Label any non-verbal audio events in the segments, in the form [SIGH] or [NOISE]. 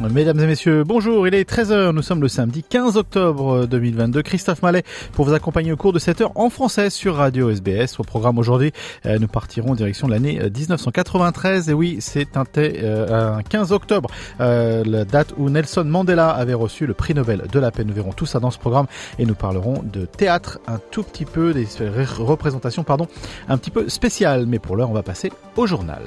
Mesdames et messieurs, bonjour, il est 13h, nous sommes le samedi 15 octobre 2022. Christophe Mallet pour vous accompagner au cours de cette heure en français sur Radio SBS. Au programme aujourd'hui, euh, nous partirons en direction de l'année 1993. Et oui, c'est un, euh, 15 octobre, euh, la date où Nelson Mandela avait reçu le prix Nobel de la paix. Nous verrons tout ça dans ce programme et nous parlerons de théâtre un tout petit peu, des représentations pardon, un petit peu spéciales. Mais pour l'heure, on va passer au journal.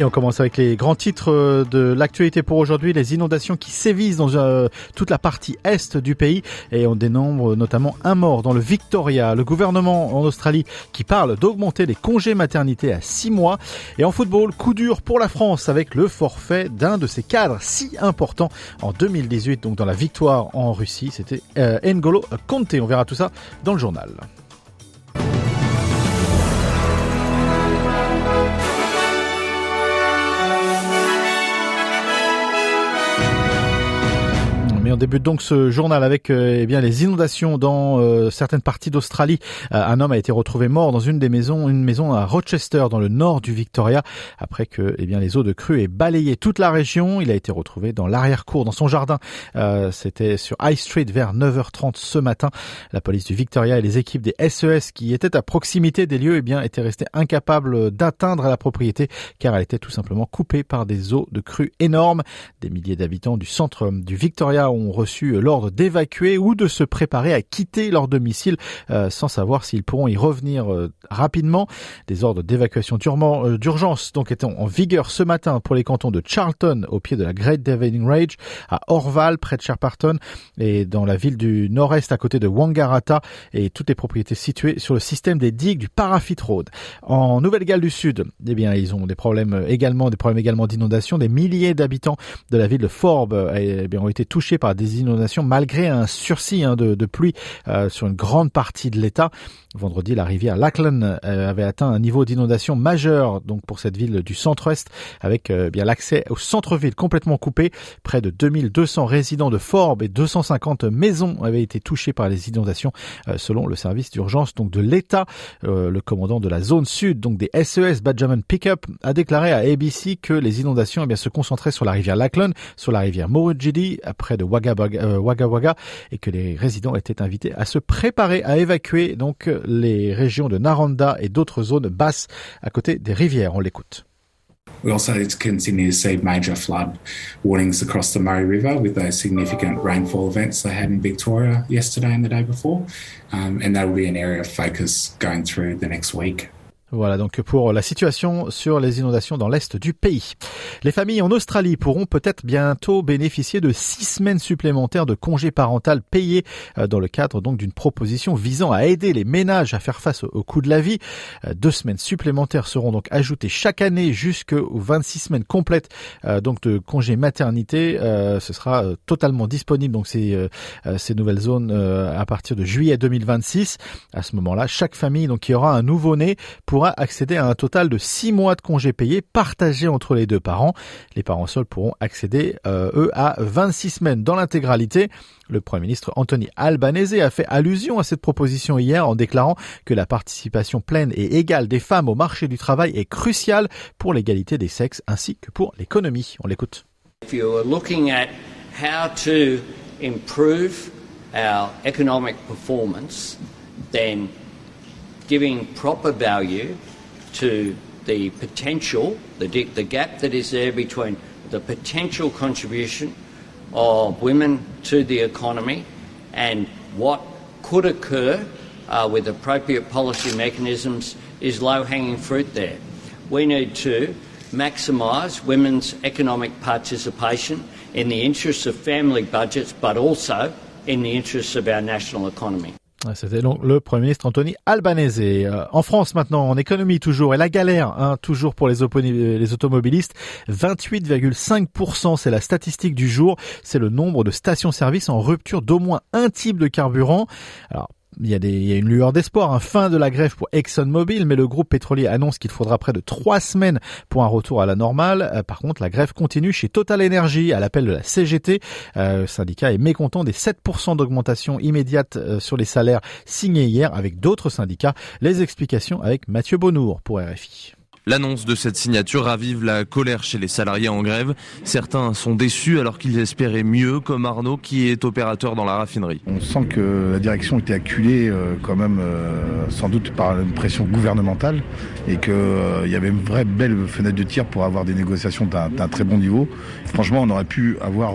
Et on commence avec les grands titres euh, de l'actualité pour aujourd'hui. Les inondations qui sévissent dans euh, toute la partie est du pays et on dénombre notamment un mort dans le Victoria. Le gouvernement en Australie qui parle d'augmenter les congés maternité à six mois. Et en football, coup dur pour la France avec le forfait d'un de ses cadres si importants en 2018, donc dans la victoire en Russie. C'était euh, N'Golo Conte. On verra tout ça dans le journal. On débute donc ce journal avec euh, eh bien les inondations dans euh, certaines parties d'Australie. Euh, un homme a été retrouvé mort dans une des maisons, une maison à Rochester dans le nord du Victoria après que eh bien les eaux de crue aient balayé toute la région. Il a été retrouvé dans l'arrière-cour dans son jardin. C'était sur High Street vers 9h30 ce matin. La police du Victoria et les équipes des SES qui étaient à proximité des lieux eh bien étaient restés incapables d'atteindre la propriété car elle était tout simplement coupée par des eaux de crue énormes. Des milliers d'habitants du centre du Victoria ont ont reçu l'ordre d'évacuer ou de se préparer à quitter leur domicile euh, sans savoir s'ils pourront y revenir euh, rapidement. Des ordres d'évacuation euh, d'urgence donc étaient en vigueur ce matin pour les cantons de Charlton au pied de la Great Dividing Range, à Orval près de Sherparton et dans la ville du nord-est à côté de Wangaratta et toutes les propriétés situées sur le système des digues du Parafit Road. En Nouvelle-Galles du Sud, eh bien ils ont des problèmes également des problèmes également d'inondation. Des milliers d'habitants de la ville de Forbes eh ont été touchés par des inondations malgré un sursis hein, de, pluie euh, sur une grande partie de l'État. Vendredi, la rivière Lachlan euh, avait atteint un niveau d'inondation majeur donc pour cette ville du centre-est avec euh, bien l'accès au centre-ville complètement coupé. Près de 2200 résidents de Forbes et 250 maisons avaient été touchés par les inondations selon le service d'urgence donc de l'État. le commandant de la zone sud donc des SES Benjamin Pickup a déclaré à ABC que les inondations eh se concentraient sur la rivière Lachlan, sur la rivière Morujidi, près de euh, Wagga Wagga et que les résidents étaient invités à se préparer à évacuer donc les régions de Naranda et d'autres zones basses à côté des rivières. On l'écoute. We also continue to see major flood warnings across the Murray River with those significant rainfall events they had in Victoria yesterday and the day before. Um, and that will be an area of focus going through the next week. Voilà donc pour la situation sur les inondations dans l'est du pays. Les familles en Australie pourront peut-être bientôt bénéficier de six semaines supplémentaires de congés parental payés euh, dans le cadre donc d'une proposition visant à aider les ménages à faire face au coût de la vie. Euh, deux semaines supplémentaires seront donc ajoutées chaque année jusqu'aux 26 semaines complètes euh, donc de congés maternité. Ce sera totalement disponible donc ces, ces nouvelles zones à partir de juillet 2026. À ce moment-là, chaque famille donc qui aura un nouveau-né pour pourra accéder à un total de 6 mois de congés payés partagés entre les deux parents. Les parents seuls pourront accéder, euh, eux, à 26 semaines dans l'intégralité. Le Premier ministre Anthony Albanese a fait allusion à cette proposition hier en déclarant que la participation pleine et égale des femmes au marché du travail est cruciale pour l'égalité des sexes ainsi que pour l'économie. On l'écoute. If you're looking at how to improve our economic performance, then giving proper value to the potential, the, the gap that is there between the potential contribution of women to the economy and what could occur uh, with appropriate policy mechanisms is low hanging fruit there. we need to maximise women's economic participation in the interests of family budgets, but also in the interests of our national economy. C'était donc le Premier ministre Anthony Albanese. Euh, en France maintenant, en économie toujours, et la galère, hein, toujours pour les, automobilistes, 28,5%, c'est la statistique du jour, c'est le nombre de stations-service en rupture d'au moins un type de carburant. Il y, a des, une lueur d'espoir, un hein. fin de la grève pour ExxonMobil, mais le groupe pétrolier annonce qu'il faudra près de trois semaines pour un retour à la normale. Euh, par contre, la grève continue chez Total Energy à l'appel de la CGT. Euh, le syndicat est mécontent des 7% d'augmentation immédiate euh, sur les salaires signés hier avec d'autres syndicats. Les explications avec Mathieu Bonnour pour RFI. L'annonce de cette signature ravive la colère chez les salariés en grève. Certains sont déçus alors qu'ils espéraient mieux, comme Arnaud qui est opérateur dans la raffinerie. On sent que la direction était acculée euh, quand même euh, sans doute par une pression gouvernementale et qu'il euh, y avait une vraie belle fenêtre de tir pour avoir des négociations d'un très bon niveau. Franchement, on aurait pu avoir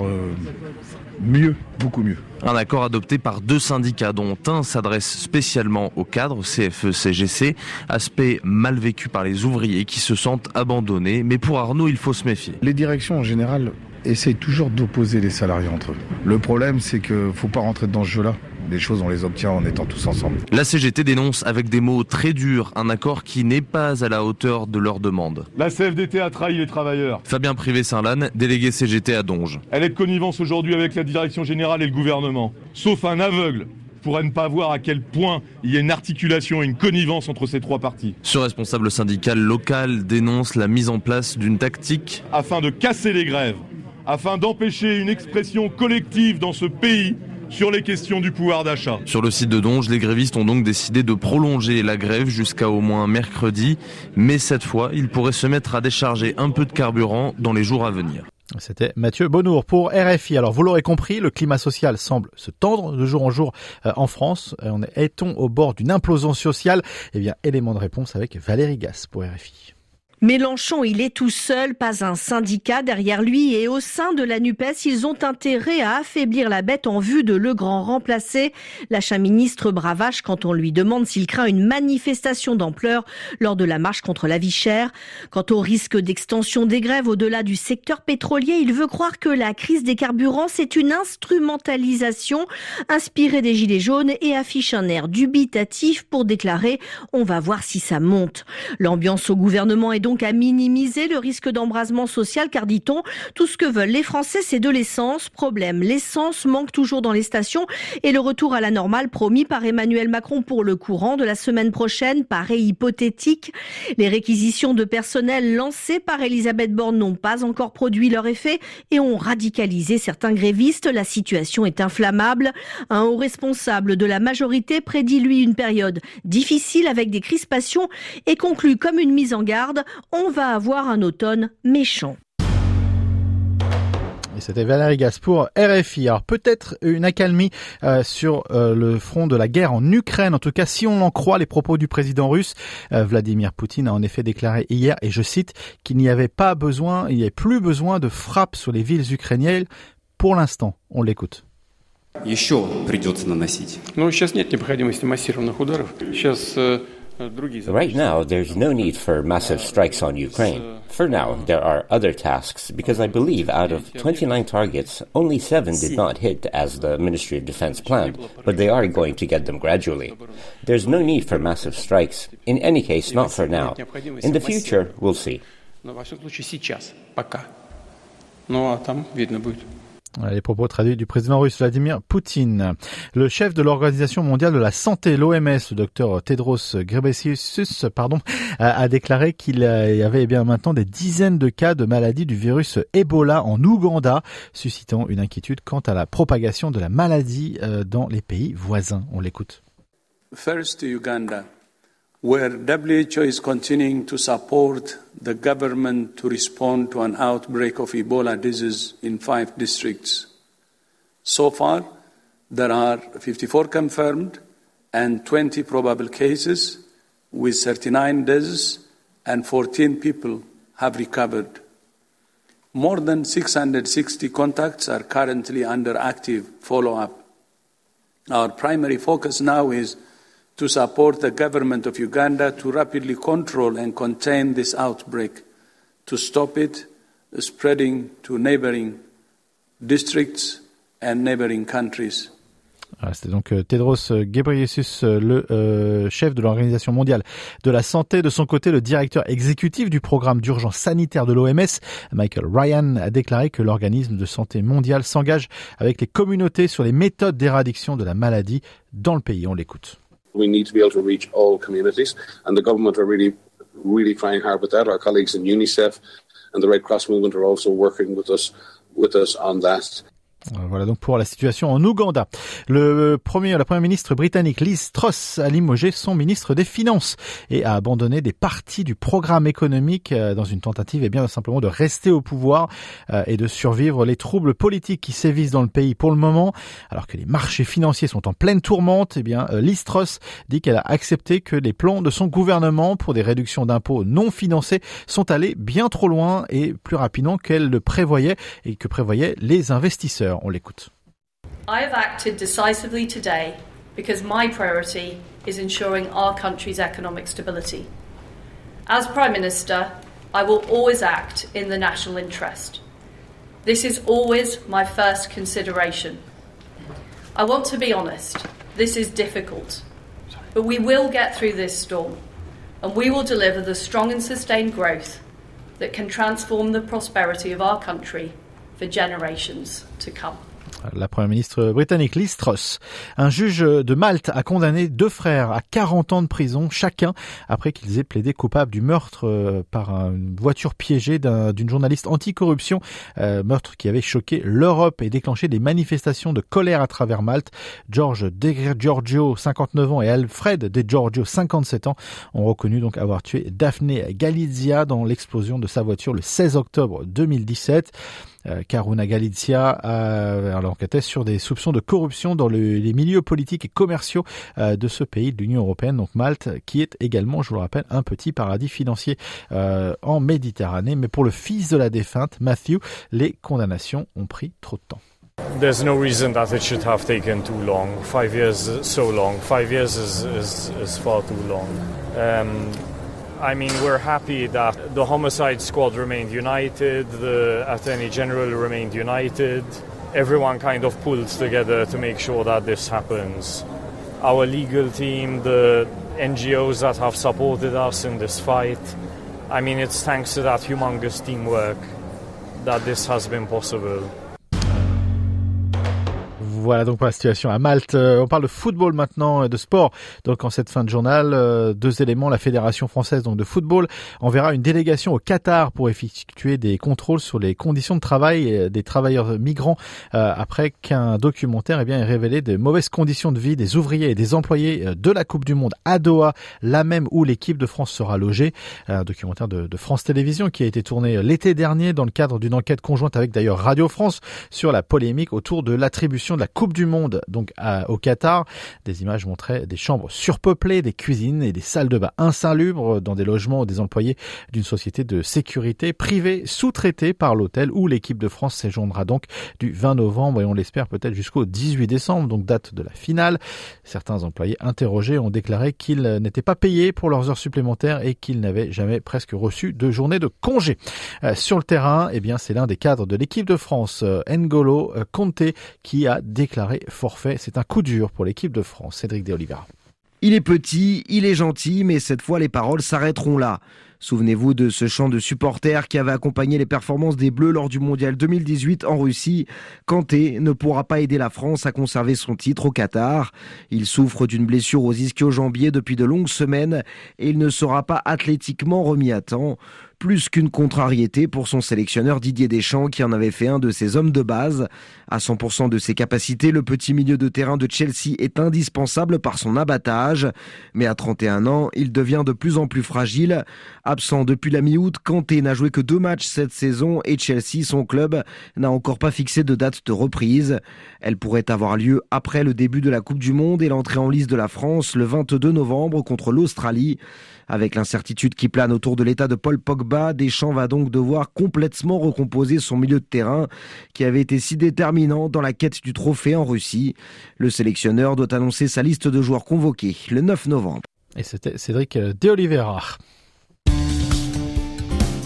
mieux, beaucoup mieux. Un accord adopté par deux syndicats dont un s'adresse spécialement aux cadres, CFE-CGC, aspect mal vécu par les ouvriers qui se sentent abandonnés. Mais pour Arnaud, il faut se méfier. Les directions en général essayent toujours d'opposer les salariés entre eux. Le problème, c'est qu'il ne faut pas rentrer dans ce jeu-là les choses, on les obtient en étant tous ensemble. La CGT dénonce avec des mots très durs un accord qui n'est pas à la hauteur de leurs demandes. La CFDT a trahi les travailleurs. Fabien Privé-Saint-Lanne, délégué CGT à Donge. Elle est de connivence aujourd'hui avec la direction générale et le gouvernement. Sauf un aveugle pourrait ne pas voir à quel point il y a une articulation et une connivence entre ces trois partis. Ce responsable syndical local dénonce la mise en place d'une tactique afin de casser les grèves, afin d'empêcher une expression collective dans ce pays sur les questions du pouvoir d'achat. Sur le site de Donge, les grévistes ont donc décidé de prolonger la grève jusqu'à au moins mercredi, mais cette fois, ils pourraient se mettre à décharger un peu de carburant dans les jours à venir. C'était Mathieu Bonnour pour RFI. Alors vous l'aurez compris, le climat social semble se tendre de jour en jour euh, en France. Euh, est-on au bord d'une implosion sociale? Eh bien, élément de réponse avec Valérie Gas pour RFI. Mélenchon, il est tout seul, pas un syndicat derrière lui et au sein de la NUPES, ils ont intérêt à affaiblir la bête en vue de le grand remplacer. L'achat ministre bravache quand on lui demande s'il craint une manifestation d'ampleur lors de la marche contre la vie chère. Quant au risque d'extension des grèves au-delà du secteur pétrolier, il veut croire que la crise des carburants, c'est une instrumentalisation inspirée des gilets jaunes et affiche un air dubitatif pour déclarer on va voir si ça monte. L'ambiance au gouvernement est donc à minimiser le risque d'embrasement social car dit-on, tout ce que veulent les Français c'est de l'essence. Problème, l'essence manque toujours dans les stations et le retour à la normale promis par Emmanuel Macron pour le courant de la semaine prochaine paraît hypothétique. Les réquisitions de personnel lancées par Elisabeth Borne n'ont pas encore produit leur effet et ont radicalisé certains grévistes. La situation est inflammable. Un haut responsable de la majorité prédit lui une période difficile avec des crispations et conclut comme une mise en garde on va avoir un automne méchant. Et c'était Valérie Gaspour, RFI. Alors peut-être une accalmie euh, sur euh, le front de la guerre en Ukraine. En tout cas, si on en croit les propos du président russe, euh, Vladimir Poutine a en effet déclaré hier, et je cite, qu'il n'y avait pas besoin, il n'y avait plus besoin de frappes sur les villes ukrainiennes pour l'instant. On l'écoute. Еще придется наносить. Ну, сейчас нет необходимости массированных ударов. Сейчас Right now, there's no need for massive strikes on Ukraine. For now, there are other tasks because I believe out of 29 targets, only seven did not hit as the Ministry of Defense planned, but they are going to get them gradually. There's no need for massive strikes. In any case, not for now. In the future, we'll see. Les propos traduits du président russe Vladimir Poutine. Le chef de l'Organisation mondiale de la santé, l'OMS, le docteur Tedros Ghebreyesus, pardon, a, déclaré qu'il y avait eh bien maintenant des dizaines de cas de maladie du virus Ebola en Ouganda, suscitant une inquiétude quant à la propagation de la maladie euh, dans les pays voisins. On l'écoute. Where WHO is continuing to support the government to respond to an outbreak of Ebola disease in five districts. So far, there are 54 confirmed and 20 probable cases, with 39 deaths and 14 people have recovered. More than 660 contacts are currently under active follow up. Our primary focus now is to support the government of Uganda to rapidly control and contain this outbreak, to stop it spreading to neighboring districts and neighboring countries. C'était donc euh, Tedros euh, Ghebreyesus, euh, le chef de l'Organisation mondiale de la santé. De son côté, le directeur exécutif du programme d'urgence sanitaire de l'OMS, Michael Ryan, a déclaré que l'organisme de santé mondial s'engage avec les communautés sur les méthodes d'éradiction de la maladie dans le pays. On l'écoute. We need to be able to reach all communities, and the government are really, really trying hard with that. Our colleagues in UNICEF and the Red Cross movement are also working with us, with us on that. Voilà donc pour la situation en Ouganda. Le premier, la première ministre britannique Liz Truss a limogé son ministre des Finances et a abandonné des parties du programme économique euh, dans une tentative et eh bien simplement de rester au pouvoir euh, et de survivre les troubles politiques qui sévissent dans le pays pour le moment. Alors que les marchés financiers sont en pleine tourmente, et eh bien euh, Liz Truss dit qu'elle a accepté que les plans de son gouvernement pour des réductions d'impôts non financés sont allés bien trop loin et plus rapidement qu'elle le prévoyait et que prévoyaient les investisseurs. Euh, on l'écoute. I have acted decisively today because my priority is ensuring our country's economic stability. As Prime Minister, I will always act in the national interest. This is always my first consideration. I want to be honest, this is difficult, but we will get through this storm and we will deliver the strong and sustained growth that can transform the prosperity of our country for generations to come. la première ministre britannique Liz Truss. Un juge de Malte a condamné deux frères à 40 ans de prison chacun après qu'ils aient plaidé coupables du meurtre euh, par une voiture piégée d'une journaliste anticorruption, euh, meurtre qui avait choqué l'Europe et déclenché des manifestations de colère à travers Malte. George De Giorgio, 59 ans, et Alfred De Giorgio, 57 ans, ont reconnu donc avoir tué Daphne Galizia dans l'explosion de sa voiture le 16 octobre 2017. Karuna euh, Galizia a, enquêtait sur des soupçons de corruption dans les milieux politiques et commerciaux euh, de ce pays de l'Union européenne, donc Malte, qui est également, je vous le rappelle, un petit paradis financier euh, en Méditerranée. Mais pour le fils de la défunte, Matthew, les condamnations ont pris trop de temps. There's no reason that it should have taken too long. Five years, so long. Five years is far too long. Um, I mean, we're happy that the homicide squad remained united, the Attorney General remained united. Everyone kind of pulled together to make sure that this happens. Our legal team, the NGOs that have supported us in this fight, I mean, it's thanks to that humongous teamwork that this has been possible. Voilà donc pour la situation à Malte. Euh, on parle de football maintenant, de sport. Donc en cette fin de journal, euh, deux éléments. La Fédération française donc de football enverra une délégation au Qatar pour effectuer des contrôles sur les conditions de travail des travailleurs migrants euh, après qu'un documentaire eh bien, ait révélé de mauvaises conditions de vie des ouvriers et des employés de la Coupe du Monde à Doha, là même où l'équipe de France sera logée. Un documentaire de, de France Télévisions qui a été tourné l'été dernier dans le cadre d'une enquête conjointe avec d'ailleurs Radio France sur la polémique autour de l'attribution de la Coupe du Monde, donc au Qatar. Des images montraient des chambres surpeuplées, des cuisines et des salles de bain insalubres dans des logements des employés d'une société de sécurité privée sous-traitée par l'hôtel où l'équipe de France séjournera donc du 20 novembre et on l'espère peut-être jusqu'au 18 décembre, donc date de la finale. Certains employés interrogés ont déclaré qu'ils n'étaient pas payés pour leurs heures supplémentaires et qu'ils n'avaient jamais presque reçu de journée de congé. Euh, sur le terrain, eh bien, c'est l'un des cadres de l'équipe de France, euh, N'Golo Conte, qui a déclaré déclaré forfait. C'est un coup dur pour l'équipe de France. Cédric De Oliveira. Il est petit, il est gentil, mais cette fois les paroles s'arrêteront là. Souvenez-vous de ce chant de supporters qui avait accompagné les performances des Bleus lors du Mondial 2018 en Russie. Kanté ne pourra pas aider la France à conserver son titre au Qatar. Il souffre d'une blessure aux ischio-jambiers depuis de longues semaines et il ne sera pas athlétiquement remis à temps plus qu'une contrariété pour son sélectionneur Didier Deschamps qui en avait fait un de ses hommes de base. À 100% de ses capacités, le petit milieu de terrain de Chelsea est indispensable par son abattage, mais à 31 ans, il devient de plus en plus fragile. Absent depuis la mi-août, Kanté n'a joué que deux matchs cette saison et Chelsea, son club, n'a encore pas fixé de date de reprise. Elle pourrait avoir lieu après le début de la Coupe du Monde et l'entrée en liste de la France le 22 novembre contre l'Australie. Avec l'incertitude qui plane autour de l'état de Paul Pogba, Drogba, Deschamps va donc devoir complètement recomposer son milieu de terrain qui avait été si déterminant dans la quête du trophée en Russie. Le sélectionneur doit annoncer sa liste de joueurs convoqués le 9 novembre. Et c'était Cédric De Oliveira.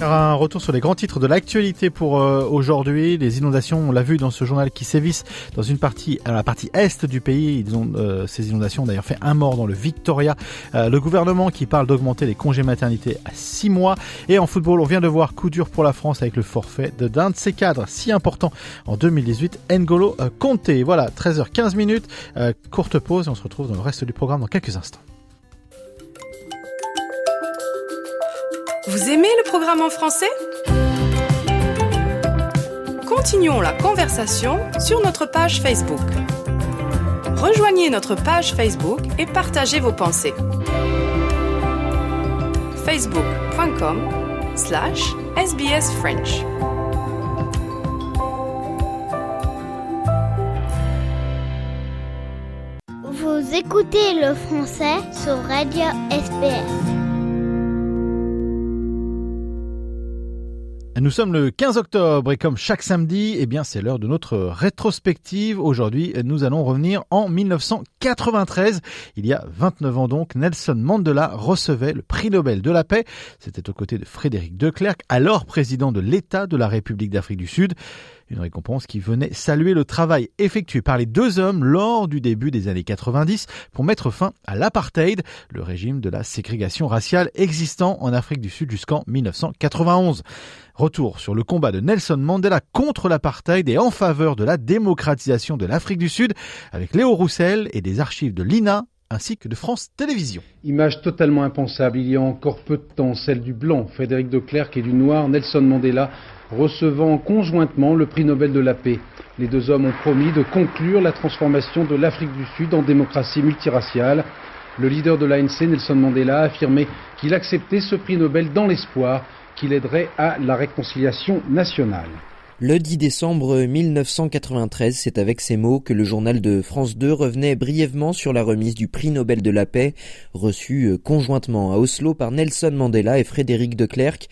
Un retour sur les grands titres de l'actualité pour euh, aujourd'hui. Les inondations, on l'a vu dans ce journal qui sévissent dans une partie, à la partie est du pays. Ils ont, euh, ces inondations ont d'ailleurs fait un mort dans le Victoria. Euh, le gouvernement qui parle d'augmenter les congés maternité à 6 mois. Et en football, on vient de voir coup dur pour la France avec le forfait de d'un de ses cadres si important en 2018, N'Golo Conte. Voilà, 13h15 minutes. courte pause et on se retrouve dans le reste du programme dans quelques instants. Vous aimez le programme en français? Continuons la conversation sur notre page Facebook. Rejoignez notre page Facebook et partagez vos pensées. facebook.com slash sbsfrench Vous écoutez le français sur Radio SBS. Nous sommes le 15 octobre et comme chaque samedi, eh bien c'est l'heure de notre rétrospective. Aujourd'hui, nous allons revenir en 1993. Il y a 29 ans donc, Nelson Mandela recevait le prix Nobel de la paix. C'était aux côtés de Frédéric de Klerk, alors président de l'État de la République d'Afrique du Sud. Une récompense qui venait saluer le travail effectué par les deux hommes lors du début des années 90 pour mettre fin à l'apartheid, le régime de la ségrégation raciale existant en Afrique du Sud jusqu'en 1991. Retour sur le combat de Nelson Mandela contre l'apartheid et en faveur de la démocratisation de l'Afrique du Sud avec Léo Roussel et des archives de l'INA ainsi que de France Télévisions. Image totalement impensable, il y a encore peu de temps, celle du blanc, Frédéric de Klerk, et du noir, Nelson Mandela, recevant conjointement le prix Nobel de la paix. Les deux hommes ont promis de conclure la transformation de l'Afrique du Sud en démocratie multiraciale. Le leader de l'ANC, Nelson Mandela, a affirmé qu'il acceptait ce prix Nobel dans l'espoir qu'il aiderait à la réconciliation nationale. Le 10 décembre 1993, c'est avec ces mots que le journal de France 2 revenait brièvement sur la remise du prix Nobel de la paix, reçu euh, conjointement à Oslo par Nelson Mandela et Frédéric de Klerk,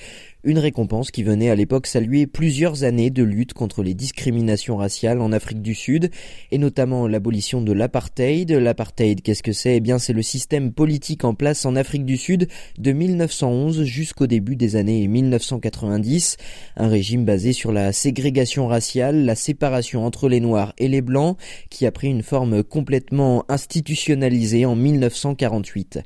une récompense qui venait à l'époque saluer plusieurs années de lutte contre les discriminations raciales en Afrique du Sud, et notamment l'abolition de l'apartheid. L'apartheid, qu'est-ce que c'est? Eh bien, c'est le système politique en place en Afrique du Sud de 1911 jusqu'au début des années 1990. Un régime basé sur la ségrégation raciale, la séparation entre les Noirs et les Blancs, qui a pris une forme complètement institutionnalisée en 1948.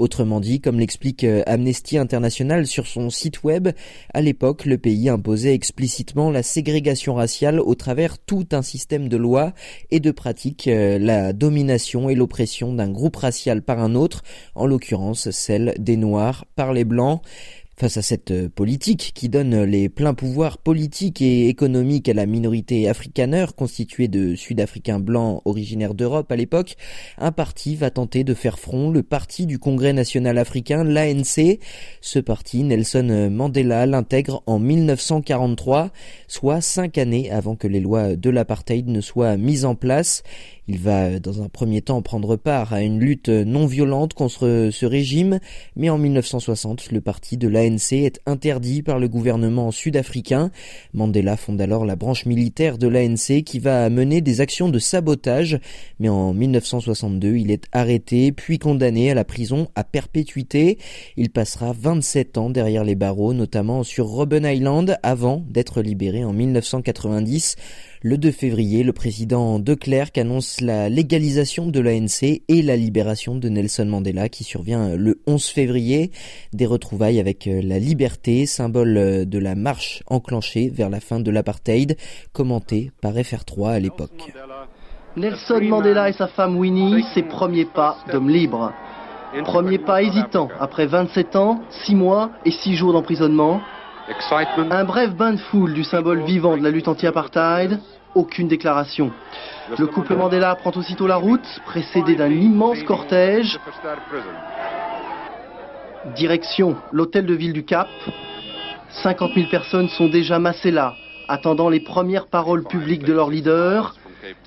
Autrement dit, comme l'explique euh, Amnesty International sur son site web, à l'époque, le pays imposait explicitement la ségrégation raciale au travers tout un système de lois et de pratiques, euh, la domination et l'oppression d'un groupe racial par un autre, en l'occurrence celle des Noirs par les Blancs. Face à cette euh, politique qui donne les pleins pouvoirs politiques et économiques à la minorité afrikaneur constituée de Sud-Africains blancs originaires d'Europe à l'époque, un parti va tenter de faire front, le parti du Congrès national africain, l'ANC. Ce parti, Nelson Mandela l'intègre en 1943, soit cinq années avant que les lois de l'apartheid ne soient mises en place. Il va dans un premier temps prendre part à une lutte non violente contre ce régime, mais en 1960, le parti de l'ANC est interdit par le gouvernement sud-africain. Mandela fonde alors la branche militaire de l'ANC qui va mener des actions de sabotage, mais en 1962, il est arrêté puis condamné à la prison à perpétuité. Il passera 27 ans derrière les barreaux, notamment sur Robben Island, avant d'être libéré en 1990. Le 2 février, le président de Klerk annonce la légalisation de l'ANC et la libération de Nelson Mandela qui survient le 11 février. Des retrouvailles avec la liberté, symbole de la marche enclenchée vers la fin de l'apartheid, commenté par FR3 à l'époque. Nelson Mandela et sa femme Winnie, ses premiers pas d'homme libre. Premier pas hésitant, après 27 ans, 6 mois et 6 jours d'emprisonnement. Un bref bain de foule du symbole vivant de la lutte anti-apartheid, aucune déclaration. Le couple Mandela prend aussitôt la route, précédé d'un immense cortège. Direction l'hôtel de ville du Cap. 50 000 personnes sont déjà massées là, attendant les premières paroles publiques de leur leader.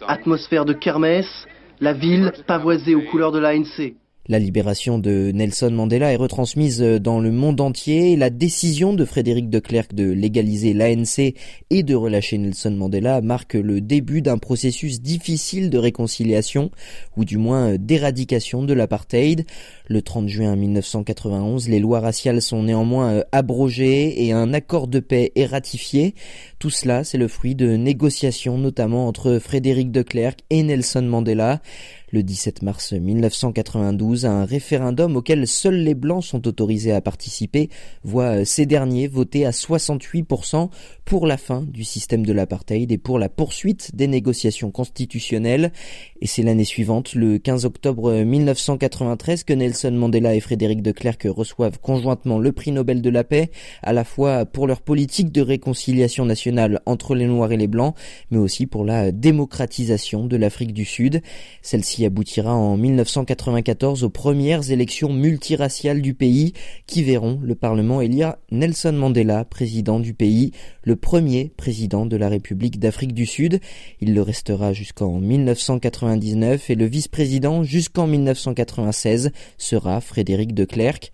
Atmosphère de kermesse, la ville pavoisée aux couleurs de l'ANC. La libération de Nelson Mandela est retransmise dans le monde entier. La décision de Frédéric de Klerk de légaliser l'ANC et de relâcher Nelson Mandela marque le début d'un processus difficile de réconciliation, ou du moins d'éradication de l'apartheid. Le 30 juin 1991, les lois raciales sont néanmoins abrogées et un accord de paix est ratifié. Tout cela, c'est le fruit de négociations notamment entre Frédéric de Klerk et Nelson Mandela. Le 17 mars 1992, un référendum auquel seuls les Blancs sont autorisés à participer voit ces derniers voter à 68% pour la fin du système de l'apartheid et pour la poursuite des négociations constitutionnelles. Et c'est l'année suivante, le 15 octobre 1993, que Nelson Mandela et Frédéric de Klerk reçoivent conjointement le prix Nobel de la paix, à la fois pour leur politique de réconciliation nationale entre les Noirs et les Blancs, mais aussi pour la démocratisation de l'Afrique du Sud. Celle-ci aboutira en 1994 aux premières élections multiraciales du pays qui verront le Parlement? Élire Nelson Mandela, président du pays, le premier président de la République d'Afrique du Sud. Il le restera jusqu'en 1999 et le vice-président jusqu'en 1996 sera Frédéric de Klerk.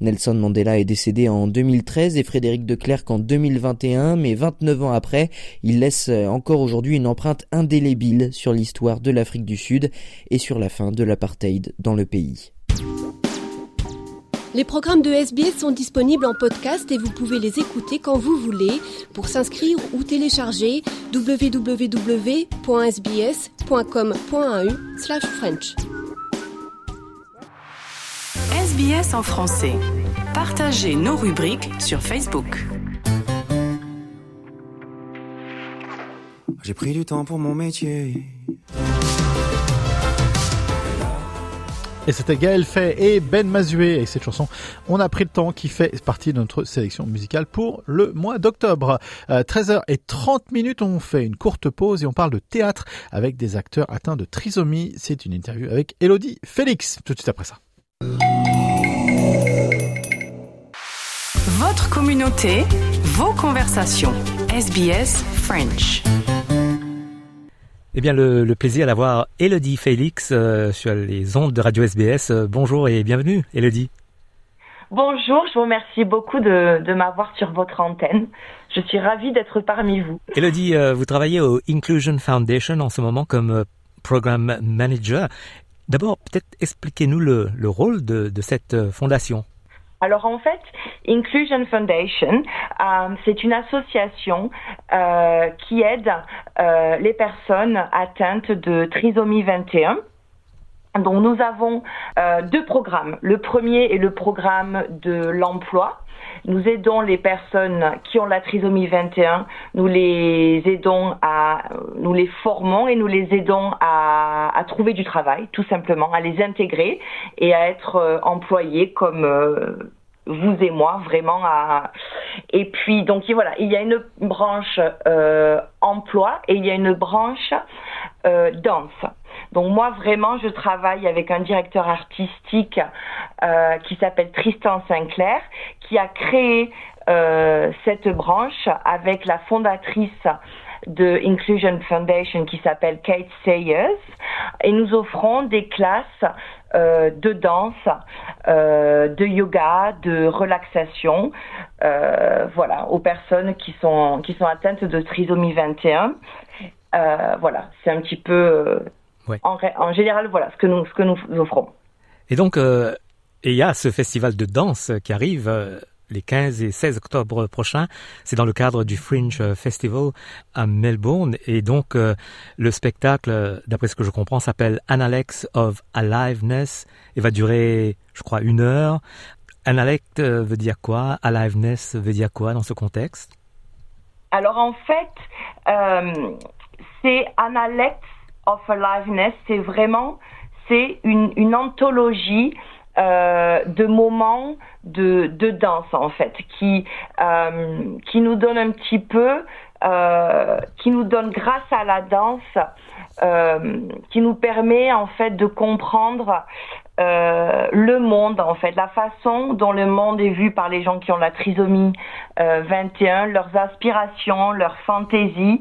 Nelson Mandela est décédé en 2013 et Frédéric de Klerk en 2021, mais 29 ans après, il laisse encore aujourd'hui une empreinte indélébile sur l'histoire de l'Afrique du Sud et sur la fin de l'apartheid dans le pays. Les programmes de SBS sont disponibles en podcast et vous pouvez les écouter quand vous voulez. Pour s'inscrire ou télécharger, www.sbs.com.au/french. SBS en français. Partagez nos rubriques sur Facebook. J'ai pris du temps pour mon métier. Et c'était Gaël Fay et Ben Mazué avec cette chanson. On a pris le temps qui fait partie de notre sélection musicale pour le mois d'octobre. 13h30 minutes, on fait une courte pause et on parle de théâtre avec des acteurs atteints de trisomie. C'est une interview avec Elodie Félix tout de suite après ça. Votre communauté, vos conversations. SBS French. Eh bien, le, le plaisir d'avoir Elodie Félix euh, sur les ondes de Radio SBS. Euh, bonjour et bienvenue, Elodie. Bonjour, je vous remercie beaucoup de, de m'avoir sur votre antenne. Je suis ravie d'être parmi vous. Elodie, euh, vous travaillez au Inclusion Foundation en ce moment comme euh, Program Manager. D'abord, peut-être expliquez-nous le, le rôle de, cette euh, fondation. Alors en fait, Inclusion Foundation, euh, c'est une association euh, qui aide les personnes atteintes de trisomie 21. Donc nous avons deux programmes. Le premier est le programme de l'emploi. Nous aidons les personnes qui ont la trisomie 21, nous les aidons à, nous les formons et nous les aidons à, à trouver du travail, tout simplement, à les intégrer et à être euh, employés comme euh, vous et moi vraiment à et puis donc voilà il y a une branche euh, emploi et il y a une branche euh, danse donc moi vraiment je travaille avec un directeur artistique euh, qui s'appelle Tristan Sinclair qui a créé euh, cette branche avec la fondatrice de Inclusion Foundation qui s'appelle Kate Sayers et nous offrons des classes euh, de danse, de yoga, de relaxation, voilà, aux personnes qui sont qui sont atteintes de trisomie 21. Euh, voilà, c'est un petit peu Ouais. en, général voilà ce que nous ce que nous offrons. Et donc, euh, il y a ce festival de danse qui arrive euh, les 15 et 16 octobre prochains. C'est dans le cadre du Fringe Festival à Melbourne. Et donc, euh, le spectacle, euh, d'après ce que je comprends, s'appelle Analects of Aliveness et va durer, je crois, une heure. Analect euh, veut dire quoi? Aliveness veut dire quoi dans ce contexte? Alors en fait, euh, c'est Analect of Aliveness, c'est vraiment c'est une, une anthologie euh, de moments de, de danse en fait, qui euh, qui nous donne un petit peu, euh, qui nous donne grâce à la danse, euh, qui nous permet en fait de comprendre euh, le monde en fait, la façon dont le monde est vu par les gens qui ont la trisomie euh, 21, leurs aspirations, leurs fantaisies.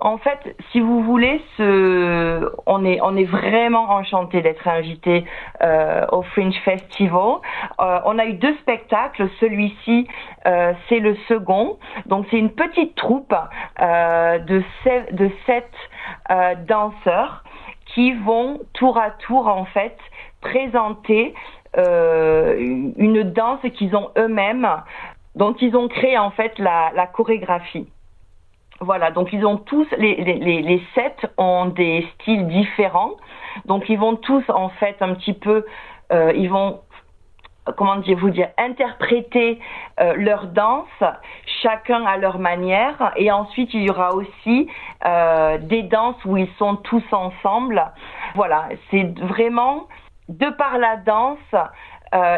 En fait, si vous voulez, on est vraiment enchanté d'être invité euh, au Fringe Festival. Euh, on a eu deux spectacles. Celui-ci, euh, c'est le second. Donc c'est une petite troupe de sept, de sept danseurs qui vont tour à tour en fait présenter une danse qu'ils ont eux-mêmes, dont ils ont créé en fait la chorégraphie. Voilà, donc ils ont tous, les, les, les, sept ont des styles différents. Donc ils vont tous en fait un petit peu, euh, ils vont, comment dire, vous dire, interpréter euh, leur danse, chacun à leur manière. Et ensuite il y aura aussi euh, des danses où ils sont tous ensemble. Voilà, c'est vraiment de par la danse,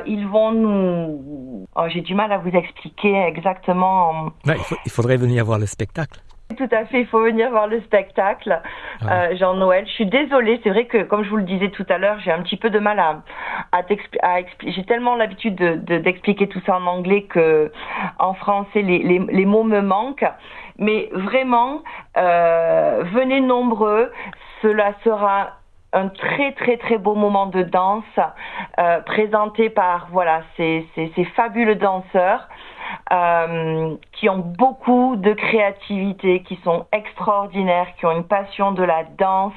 ils vont nous. Oh, J'ai du mal à vous expliquer exactement. Il, faudrait venir voir le spectacle. Tout à fait, il faut venir voir le spectacle, ah. euh, Jean-Noël. Je suis désolée, c'est vrai que, comme je vous le disais tout à l'heure, j'ai un petit peu de mal à, à, à expliquer. J'ai tellement l'habitude d'expliquer de, tout ça en anglais que en français, les, les, les mots me manquent. Mais vraiment, euh, venez nombreux. Cela sera un très très très beau moment de danse euh, présenté par voilà ces, ces, ces fabuleux danseurs euh, qui ont beaucoup de créativité, qui sont extraordinaires, qui ont une passion de la danse.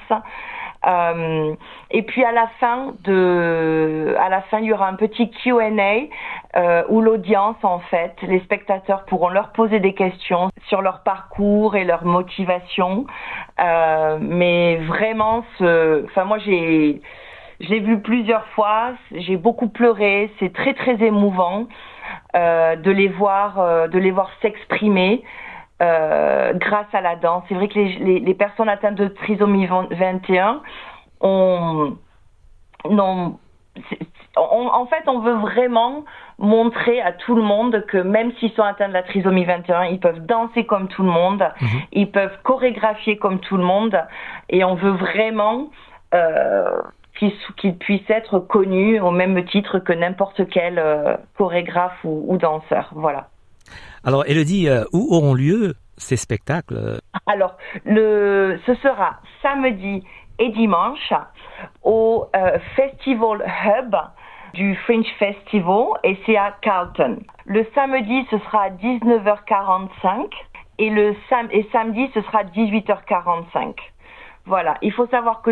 Euh, et puis à la fin de, à la fin, il y aura un petit Q&A euh, où l'audience, en fait, les spectateurs pourront leur poser des questions sur leur parcours et leur motivation. Euh, mais vraiment, ce, enfin moi j'ai, j'ai vu plusieurs fois, j'ai beaucoup pleuré, c'est très très émouvant de les voir, euh, de les voir s'exprimer. Euh, grâce à la danse. C'est vrai que les, les, les, personnes atteintes de trisomie 21 ont, non, on, en fait, on veut vraiment montrer à tout le monde que même s'ils sont atteints de la trisomie 21, ils peuvent danser comme tout le monde, mmh. ils peuvent chorégraphier comme tout le monde, et on veut vraiment euh, qu'ils qu puissent être connus au même titre que n'importe quel euh, chorégraphe ou, ou danseur. Voilà. Alors, Elodie, euh, où auront lieu ces spectacles? Alors, le, ce sera samedi et dimanche au euh, Festival Hub du Fringe Festival et c'est à Carlton. Le samedi, ce sera à 19h45 et le sam et samedi, ce sera à 18h45. Voilà, il faut savoir que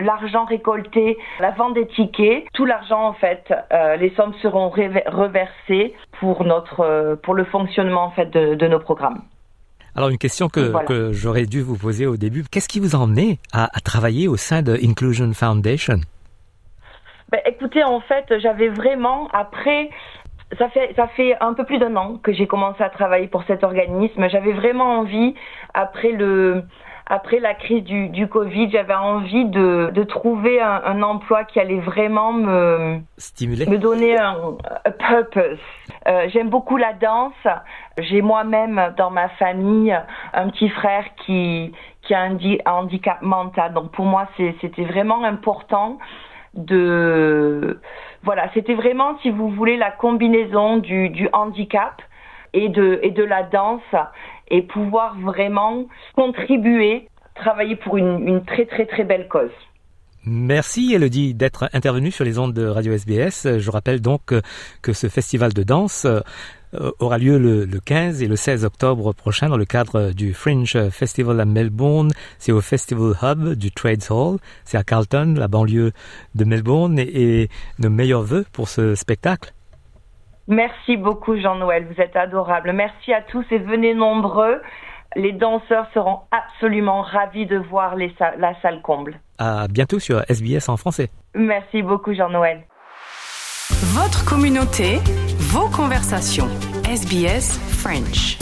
l'argent récolté, la vente des tickets, tout l'argent en fait, euh, les sommes seront reversées pour notre, euh, pour le fonctionnement en fait de, de nos programmes. Alors une question que, voilà. que j'aurais dû vous poser au début, qu'est-ce qui vous a emmené à, à travailler au sein de Inclusion Foundation? Ben, Écoutez, en fait, j'avais vraiment après ça fait ça fait un peu plus d'un an que j'ai commencé à travailler pour cet organisme. J'avais vraiment envie après le après la crise du, du Covid, j'avais envie de, de trouver un, un, emploi qui allait vraiment me stimuler, me donner un, un purpose. Euh, J'aime beaucoup la danse. J'ai moi-même dans ma famille un petit frère qui qui a un, un handicap mental. Donc pour moi, c'était vraiment important de voilà, c'était vraiment, si vous voulez, la combinaison du, du handicap et de et de la danse et pouvoir vraiment contribuer, travailler pour une, très très très belle cause. Merci Elodie d'être intervenue sur les ondes de Radio SBS. Je rappelle donc que ce festival de danse aura lieu le, le 15 et le 16 octobre prochain dans le cadre du Fringe Festival à Melbourne. C'est au Festival Hub du Trades Hall. C'est à Carlton, la banlieue de Melbourne. Et, et nos meilleurs voeux pour ce spectacle. Merci beaucoup Jean-Noël, vous êtes adorable. Merci à tous et venez nombreux. Les danseurs seront absolument ravis de voir les sa la salle comble. À bientôt sur SBS en français. Merci beaucoup Jean-Noël. Votre communauté, vos conversations. SBS French.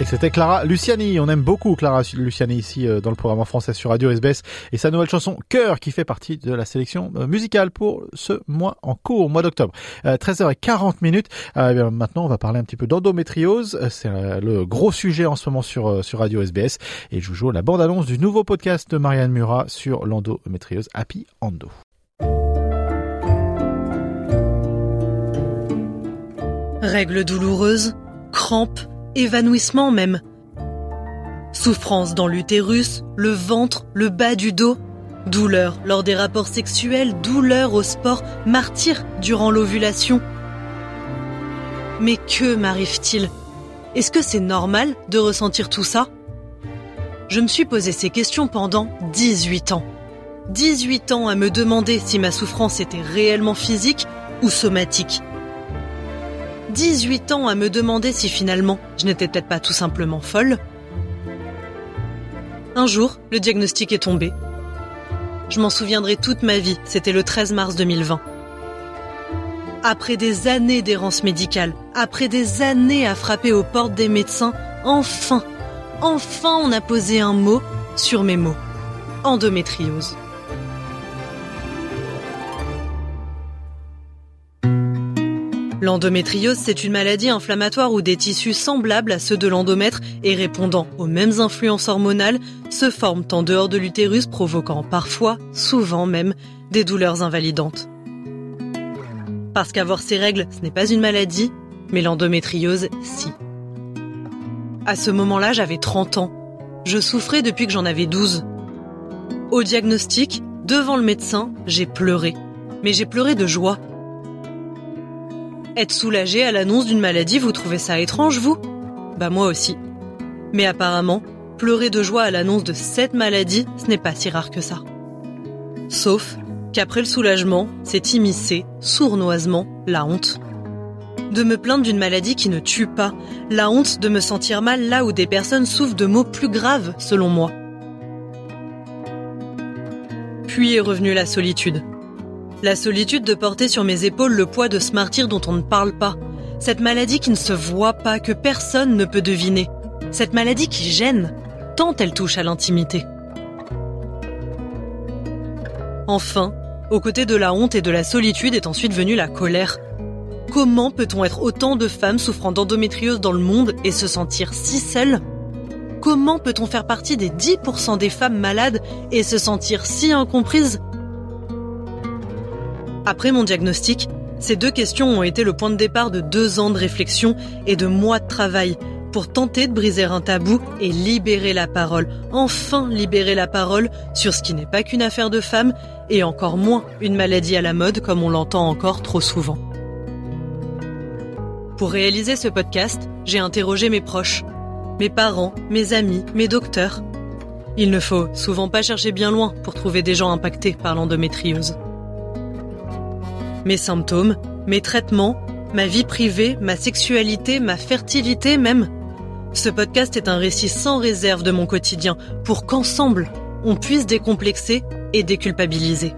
Et c'était Clara Luciani. On aime beaucoup Clara Luciani ici dans le programme en français sur Radio SBS et sa nouvelle chanson Cœur qui fait partie de la sélection musicale pour ce mois en cours, mois d'octobre. Euh, 13h40 minutes. Euh, maintenant, on va parler un petit peu d'endométriose. C'est le gros sujet en ce moment sur, sur Radio SBS. Et joue la bande-annonce du nouveau podcast de Marianne Murat sur l'endométriose Happy Endo. Règles douloureuses, crampes évanouissement même. Souffrance dans l'utérus, le ventre, le bas du dos, douleur lors des rapports sexuels, douleur au sport, martyr durant l'ovulation. Mais que m'arrive-t-il? Est-ce que c'est normal de ressentir tout ça? Je me suis posé ces questions pendant 18 ans. 18 ans à me demander si ma souffrance était réellement physique ou somatique. 18 ans à me demander si finalement je n'étais peut-être pas tout simplement folle. Un jour, le diagnostic est tombé. Je m'en souviendrai toute ma vie, c'était le 13 mars 2020. Après des années d'errance médicale, après des années à frapper aux portes des médecins, enfin, enfin on a posé un mot sur mes mots. Endométriose. L'endométriose, c'est une maladie inflammatoire où des tissus semblables à ceux de l'endomètre et répondant aux mêmes influences hormonales se forment en dehors de l'utérus, provoquant parfois, souvent même, des douleurs invalidantes. Parce qu'avoir ces règles, ce n'est pas une maladie, mais l'endométriose, si. À ce moment-là, j'avais 30 ans. Je souffrais depuis que j'en avais 12. Au diagnostic, devant le médecin, j'ai pleuré. Mais j'ai pleuré de joie être soulagé à l'annonce d'une maladie, vous trouvez ça étrange, vous? Bah moi aussi. Mais apparemment, pleurer de joie à l'annonce de cette maladie, ce n'est pas si rare que ça. Sauf qu'après le soulagement, c'est immiscé, sournoisement, la honte. De me plaindre d'une maladie qui ne tue pas, la honte de me sentir mal là où des personnes souffrent de maux plus graves, selon moi. Puis est revenue la solitude. La solitude de porter sur mes épaules le poids de ce martyr dont on ne parle pas. Cette maladie qui ne se voit pas, que personne ne peut deviner. Cette maladie qui gêne, tant elle touche à l'intimité. Enfin, aux côtés de la honte et de la solitude est ensuite venue la colère. Comment peut-on être autant de femmes souffrant d'endométriose dans le monde et se sentir si seules? Comment peut-on faire partie des 10% des femmes malades et se sentir si incomprises après mon diagnostic, ces deux questions ont été le point de départ de deux ans de réflexion et de mois de travail pour tenter de briser un tabou et libérer la parole, enfin libérer la parole sur ce qui n'est pas qu'une affaire de femmes et encore moins une maladie à la mode comme on l'entend encore trop souvent. Pour réaliser ce podcast, j'ai interrogé mes proches, mes parents, mes amis, mes docteurs. Il ne faut souvent pas chercher bien loin pour trouver des gens impactés par l'endométriose mes symptômes, mes traitements, ma vie privée, ma sexualité, ma fertilité même. Ce podcast est un récit sans réserve de mon quotidien pour qu'ensemble, on puisse décomplexer et déculpabiliser.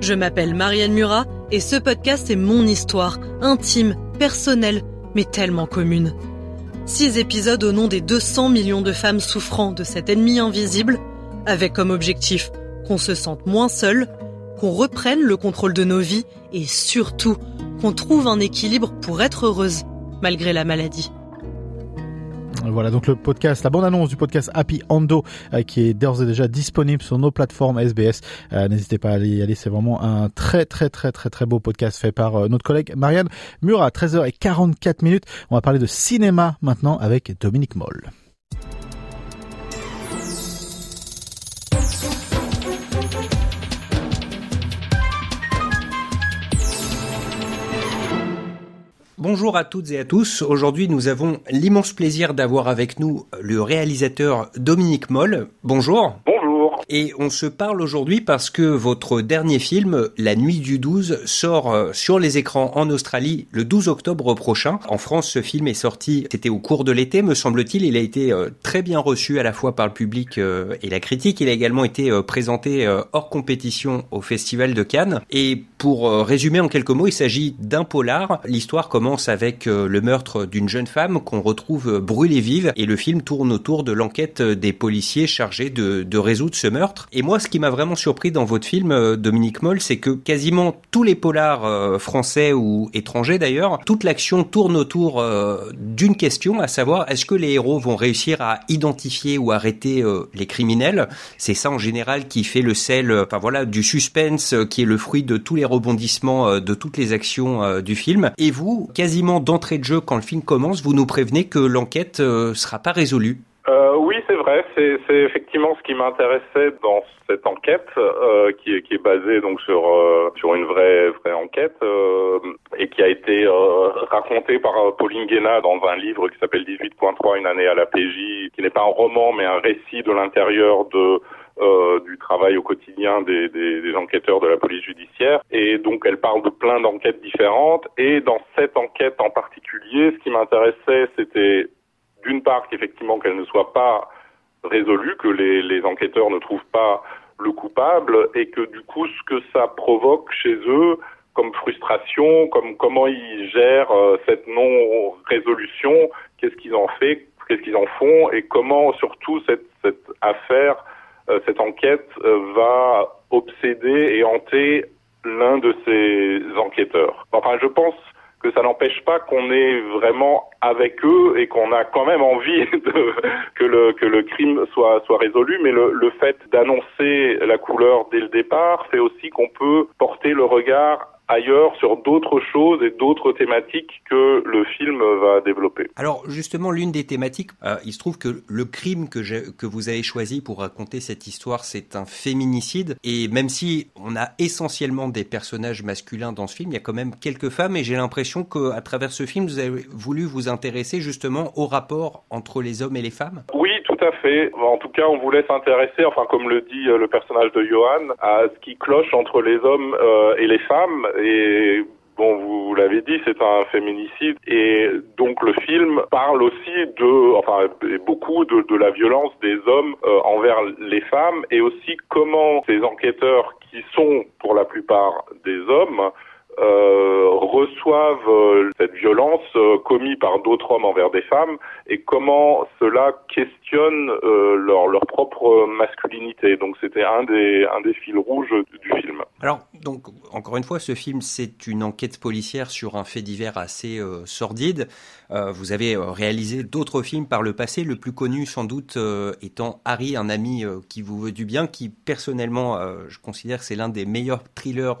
Je m'appelle Marianne Murat et ce podcast est mon histoire, intime, personnelle, mais tellement commune. Six épisodes au nom des 200 millions de femmes souffrant de cet ennemi invisible, avec comme objectif qu'on se sente moins seul, qu'on reprenne le contrôle de nos vies et surtout qu'on trouve un équilibre pour être heureuse malgré la maladie. Voilà donc le podcast, la bonne annonce du podcast Happy Ando euh, qui est d'ores et déjà disponible sur nos plateformes SBS. Euh, n'hésitez pas à y aller, c'est vraiment un très très très très très beau podcast fait par euh, notre collègue Marianne Murat. 13h44 minutes. On va parler de cinéma maintenant avec Dominique Moll. Bonjour à toutes et à tous. Aujourd'hui, nous avons l'immense plaisir d'avoir avec nous le réalisateur Dominique Moll. Bonjour. Et on se parle aujourd'hui parce que votre dernier film, La Nuit du 12, sort euh, sur les écrans en Australie le 12 octobre prochain. En France, ce film est sorti, c'était au cours de l'été, me semble-t-il. Il a été euh, très bien reçu à la fois par le public euh, et la critique. Il a également été présenté hors compétition au Festival de Cannes. Et pour résumer en quelques mots, il s'agit d'un polar. L'histoire commence avec le meurtre d'une jeune femme qu'on retrouve brûlée vive et le film tourne autour de l'enquête des policiers chargés de, résoudre ce Et moi, ce qui m'a vraiment surpris dans votre film, euh, Dominique Moll, c'est que quasiment tous les polars euh, français ou étrangers d'ailleurs, toute l'action tourne autour euh, d'une question, à savoir est-ce que les héros vont réussir à identifier ou arrêter les criminels? C'est ça en général qui fait le sel, enfin voilà, du suspense qui est le fruit de tous les rebondissements de toutes les actions du film. Et vous, quasiment d'entrée de jeu, quand le film commence, vous nous prévenez que l'enquête sera pas résolue. Euh, c'est effectivement ce qui m'intéressait dans cette enquête, euh, qui, est, qui est basée donc sur euh, sur une vraie vraie enquête euh, et qui a été euh, racontée par Pauline Guéna dans un livre qui s'appelle 18.3 une année à la PJ, qui n'est pas un roman mais un récit de l'intérieur de du travail au quotidien des, des, des, enquêteurs de la police judiciaire. Et donc, elle parle de plein d'enquêtes différentes. Et dans cette enquête en particulier, ce qui m'intéressait, c'était d'une part qu'effectivement qu'elle ne soit pas résolue, que les, les, enquêteurs ne trouvent pas le coupable et que du coup ce que ça provoque chez eux comme frustration, comme comment ils gèrent euh, cette non résolution, qu'est-ce qu'ils en font, qu'est-ce qu'ils en font et comment surtout cette, cette affaire, euh, cette enquête euh, va obséder et hanter l'un de ces enquêteurs. Enfin, je pense que ça n'empêche pas qu'on est vraiment avec eux et qu'on a quand même envie [LAUGHS] de, que le que le crime soit soit résolu. Mais le, le fait d'annoncer la couleur dès le départ fait aussi qu'on peut porter le regard ailleurs sur d'autres choses et d'autres thématiques que le film va développer. Alors justement, l'une des thématiques, euh, il se trouve que le crime que, que vous avez choisi pour raconter cette histoire, c'est un féminicide. Et même si on a essentiellement des personnages masculins dans ce film, il y a quand même quelques femmes et j'ai l'impression qu'à travers ce film, vous avez voulu vous intéresser justement au rapport entre les hommes et les femmes. Oui, tout à fait. En tout cas, on voulait s'intéresser, enfin comme le dit euh, le personnage de Johan, à ce qui cloche entre les hommes euh, et les femmes. Et Bon, vous l'avez dit, c'est un féminicide. Et donc le film parle aussi de, enfin beaucoup de, la violence des hommes euh, envers les femmes et aussi comment ces enquêteurs qui sont pour la plupart des hommes euh, reçoivent euh, cette violence euh, commise par d'autres hommes envers des femmes et comment cela questionne leur, propre masculinité. Donc c'était un des, un des fils rouges du film. Alors, donc, encore une fois, ce film, c'est une enquête policière sur un fait divers assez sordide. vous avez réalisé d'autres films par le passé, le plus connu sans doute étant Harry, un ami qui vous veut du bien, qui personnellement, je considère que c'est l'un des meilleurs thrillers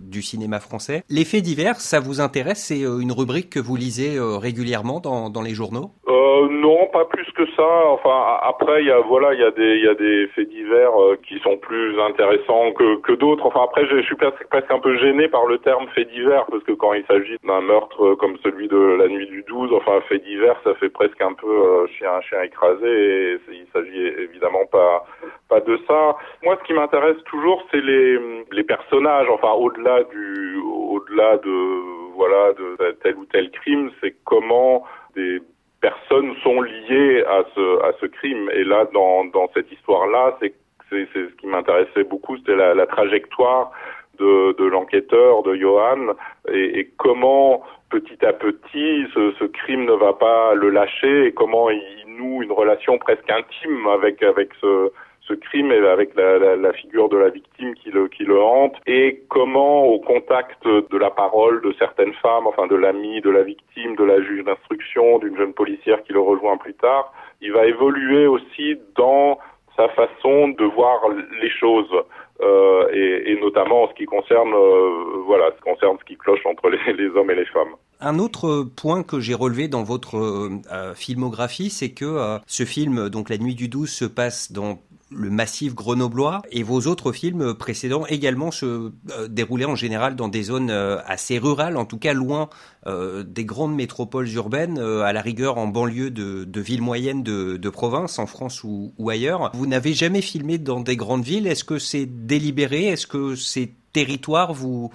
du cinéma français les faits divers, ça vous intéresse? C'est euh, une rubrique que vous lisez euh, régulièrement dans, les journaux? Euh, Non, pas plus que ça. Enfin, après, il y a voilà, il y a des faits divers euh, qui sont plus intéressants que d'autres. Enfin, après, je, suis presque, un peu gêné par le terme fait divers parce que quand il s'agit d'un meurtre comme celui de la nuit du 12, enfin, fait divers, ça fait presque un peu chien chien écrasé et il s'agit évidemment pas pas de ça. Moi, ce qui m'intéresse toujours, c'est les les personnages. Enfin, au-delà du au-delà de voilà de tel ou tel crime, c'est comment des personnes sont liées à ce à ce crime. Et là, dans dans cette histoire-là, c'est c'est ce qui m'intéressait beaucoup, c'était la, trajectoire de, de l'enquêteur, de Johan, et, et, comment petit à petit ce, ce, crime ne va pas le lâcher, et comment il noue une relation presque intime avec avec ce ce crime avec la, figure de la victime qui le, hante et comment au contact de la parole de certaines femmes, enfin de l'ami de la victime, de la juge d'instruction, d'une jeune policière qui le rejoint plus tard, il va évoluer aussi dans sa façon de voir les choses. Euh, et, et, notamment en ce qui concerne euh, voilà ce qui concerne ce qui cloche entre [LAUGHS] les, hommes et les femmes. Un autre point que j'ai relevé dans votre euh, filmographie, c'est que ce film, donc La Nuit du 12, se passe dans le massif grenoblois et vos autres films précédents également se euh, déroulaient en général dans des zones euh, assez rurales, en tout cas loin euh, des grandes métropoles urbaines, à la rigueur en banlieue de, villes moyennes de, province, en France ou, ou ailleurs. Vous n'avez jamais filmé dans des grandes villes. Est-ce que c'est délibéré? Est-ce que c'est territoire vous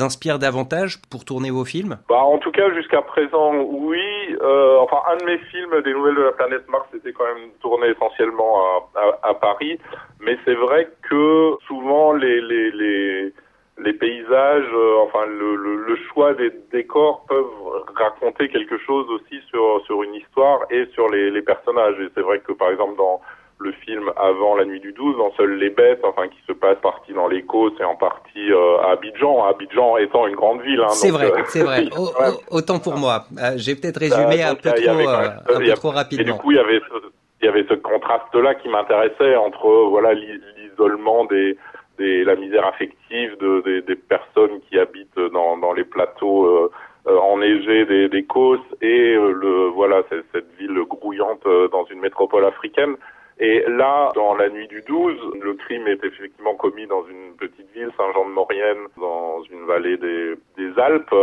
inspire davantage pour tourner vos films? Bah, En tout cas, jusqu'à présent, oui. Euh, enfin, un de mes films, Des Nouvelles de la planète Mars, était quand même tourné essentiellement à, à, Paris. Mais c'est vrai que souvent, les, les, les, les paysages, euh, enfin, le, le, le, choix des décors peuvent raconter quelque chose aussi sur, sur une histoire et sur les, les personnages. Et c'est vrai que, par exemple, dans le film avant la nuit du 12 dans Seules les bêtes, enfin qui se passe partie dans l'Écosse et en partie euh, à Abidjan, Abidjan étant une grande ville. Hein, c'est vrai, c'est vrai. [LAUGHS] autant pour moi. J'ai peut-être résumé un peu trop, un peu trop rapidement. Et du coup, il y avait ce, il y avait ce contraste-là qui m'intéressait entre voilà l'isolement des, des, la misère affective de, des, des personnes qui habitent dans, dans les plateaux euh, euh, enneigés des, des Causses et euh, le voilà cette ville grouillante dans une métropole africaine. Et là, dans la nuit du 12, le crime est effectivement commis dans une petite ville, Saint-Jean-de-Maurienne, dans une vallée des, Alpes.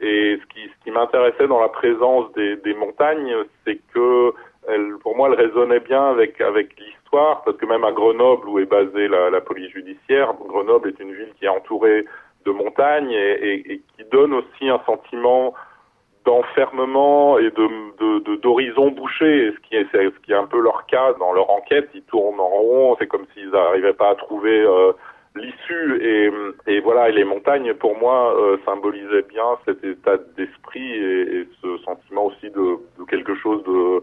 Et ce qui, m'intéressait dans la présence des, montagnes, c'est que pour moi, elle résonnait bien avec l'histoire, parce que même à Grenoble, où est basée la, police judiciaire, Grenoble est une ville qui est entourée de montagnes et qui donne aussi un sentiment d'enfermement et de d'horizon de, bouché, ce qui est ce qui est un peu leur cas dans leur enquête. Ils tournent en rond, c'est comme s'ils n'arrivaient pas à trouver euh, l'issue. Et, et, voilà, et les montagnes pour moi euh, symbolisaient bien cet état d'esprit et, et, ce sentiment aussi de, de quelque chose de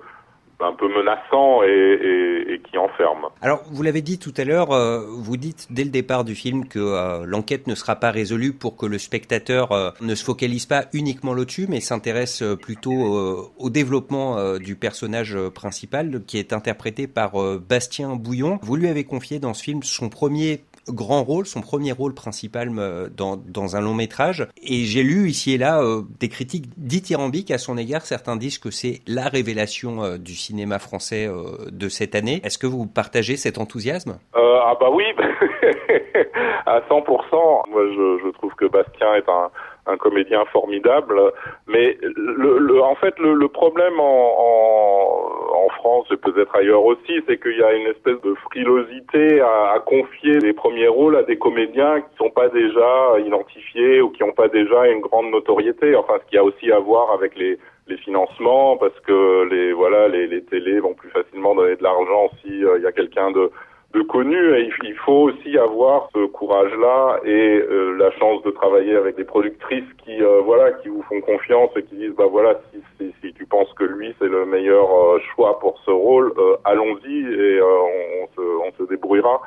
un peu menaçant et, et, qui enferme. Alors, vous l'avez dit tout à l'heure, euh, vous dites dès le départ du film que euh, l'enquête ne sera pas résolue pour que le spectateur euh, ne se focalise pas uniquement là-dessus, mais s'intéresse plutôt au développement du personnage principal, qui est interprété par Bastien Bouillon. Vous lui avez confié dans ce film son premier grand rôle, son premier rôle principal euh, dans, dans un long métrage. Et j'ai lu ici et là euh, des critiques dithyrambiques à son égard. Certains disent que c'est la révélation euh, du cinéma français de cette année. Est-ce que vous partagez cet enthousiasme? Ah bah oui, [LAUGHS] à 100%. Moi, je, je trouve que Bastien est un un comédien formidable. Mais le, le en fait, le, le problème en, en, en, France et peut-être ailleurs aussi, c'est qu'il y a une espèce de frilosité à, à, confier les premiers rôles à des comédiens qui sont pas déjà identifiés ou qui n'ont pas déjà une grande notoriété. Enfin, ce qui a aussi à voir avec les les financements parce que les voilà les, les télés vont plus facilement donner de l'argent si euh, il y a quelqu'un de de connu et il faut aussi avoir ce courage-là et euh, la chance de travailler avec des productrices qui euh, voilà qui vous font confiance et qui disent bah voilà si, si, si tu penses que lui c'est le meilleur euh, choix pour ce rôle allons-y et on, on, se, on se débrouillera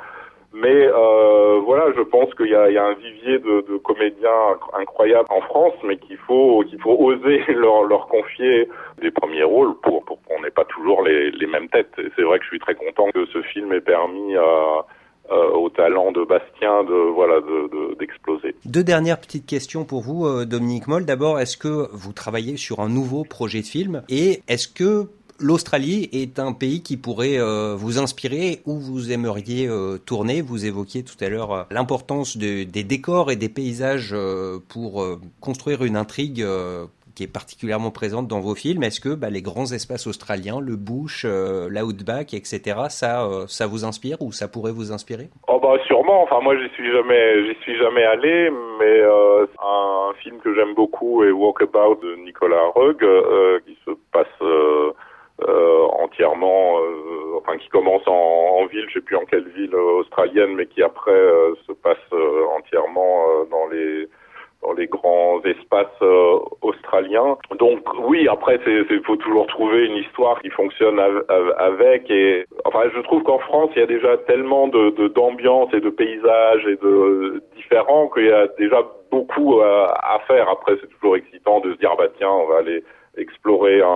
mais euh, voilà, je pense qu'il y y a un vivier de, de, comédiens incroyables en France, mais qu'il faut qu'il faut oser [LAUGHS] leur, leur confier des premiers rôles pour, pour qu'on n'ait pas toujours les, les mêmes têtes. Et c'est vrai que je suis très content que ce film ait permis à au talent de Bastien de voilà d'exploser. De, Deux dernières petites questions pour vous, euh, Dominique Moll. D'abord, est-ce que vous travaillez sur un nouveau projet de film? Et est-ce que l'Australie est un pays qui pourrait euh, vous inspirer où vous aimeriez euh, tourner. Vous évoquiez tout à l'heure euh, l'importance de, des décors et des paysages pour construire une intrigue qui est particulièrement présente dans vos films. Est-ce que bah, les grands espaces australiens, le bush, l'outback, etc., ça, ça vous inspire ou ça pourrait vous inspirer? Oh bah sûrement. Enfin moi j'y suis jamais, j'y suis jamais allé, mais un film que j'aime beaucoup est Walkabout de Nicolas Rugg, qui se passe euh, entièrement, euh, enfin qui commence en, en, ville, je sais plus en quelle ville australienne, mais qui après euh, se passe entièrement dans les dans les grands espaces australiens. Donc oui, après il faut toujours trouver une histoire qui fonctionne avec. Et enfin, je trouve qu'en France, il y a déjà tellement de d'ambiance et de paysages et de différents qu'il y a déjà beaucoup à, à faire. Après, c'est toujours excitant de se dire bah tiens, on va aller explorer un,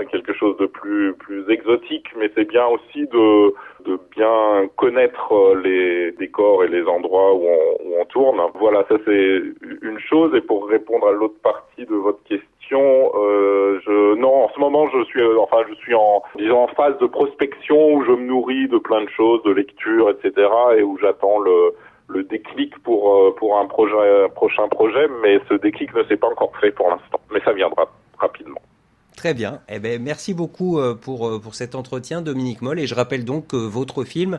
un, quelque chose de plus plus exotique, mais c'est bien aussi de de bien connaître euh, les décors et les endroits où on, où on tourne. Voilà, ça c'est une chose. Et pour répondre à l'autre partie de votre question, euh, je non, en ce moment je suis enfin je suis en disons en phase de prospection où je me nourris de plein de choses, de lecture, etc. et où j'attends le le déclic pour euh, pour un projet un prochain projet, mais ce déclic ne s'est pas encore fait pour l'instant, mais ça viendra. Très bien. Eh ben, merci beaucoup euh, pour, euh, pour cet entretien, Dominique Moll. Et je rappelle donc que votre film,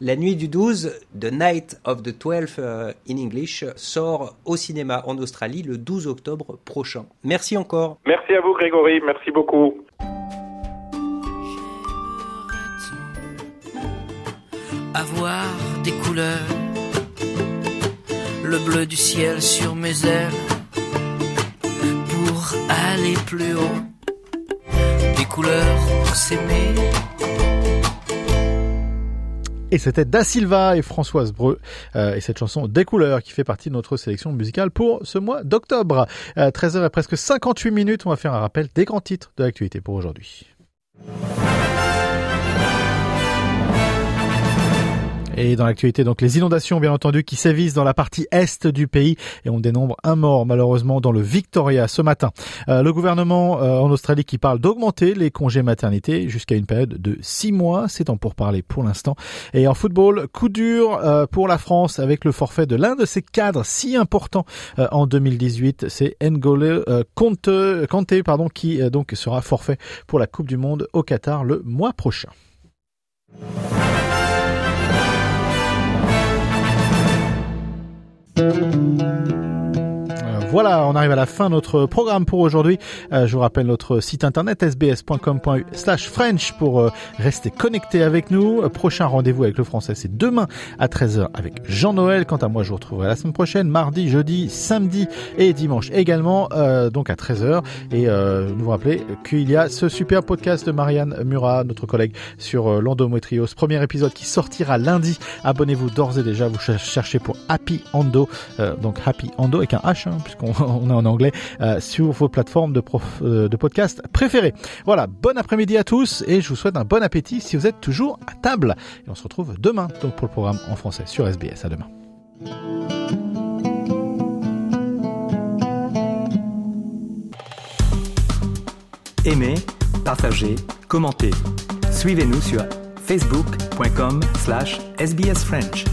La nuit du 12, The Night of the 12 euh, in English, sort au cinéma en Australie le 12 octobre prochain. Merci encore. Merci à vous, Grégory. Merci beaucoup. Avoir des couleurs, le bleu du ciel sur mes ailes aller plus haut, couleurs pour s'aimer. Et c'était Da Silva et Françoise Breu euh, et cette chanson Des couleurs qui fait partie de notre sélection musicale pour ce mois d'octobre. 13h euh, et presque 58 minutes, on va faire un rappel des grands titres de l'actualité pour aujourd'hui. Et dans l'actualité, donc les inondations, bien entendu, qui sévissent dans la partie est du pays et on dénombre un mort malheureusement dans le Victoria ce matin. Euh, le gouvernement euh, en Australie qui parle d'augmenter les congés maternité jusqu'à une période de six mois, c'est en pourparler pour l'instant. Et en football, coup dur euh, pour la France avec le forfait de l'un de ses cadres si importants en 2018, c'est N'Golo Conte, Conte, pardon, qui donc sera forfait pour la Coupe du Monde au Qatar le mois prochain. thank you Voilà, on arrive à la fin de notre programme pour aujourd'hui. Euh, je vous rappelle notre site internet sbs.com.u/french pour euh, rester connecté avec nous. Euh, prochain rendez-vous avec le français, c'est demain à 13h avec Jean-Noël. Quant à moi, je vous retrouverai la semaine prochaine, mardi, jeudi, samedi et dimanche également, donc à 13h. Et nous vous rappelez qu'il y a ce super podcast de Marianne Murat, notre collègue sur l'endométriose. Premier épisode qui sortira lundi. Abonnez-vous d'ores et déjà. Vous cherchez pour Happy Endo, donc Happy Endo avec un H, hein, [LAUGHS] on, est en anglais, euh, sur vos plateformes de, euh, de podcast préférées. Voilà, bon après-midi à tous et je vous souhaite un bon appétit si vous êtes toujours à table. Et on se retrouve demain pour le programme en français sur SBS. À demain. Aimez, partagez, commentez. Suivez-nous sur facebook.com slash sbsfrench.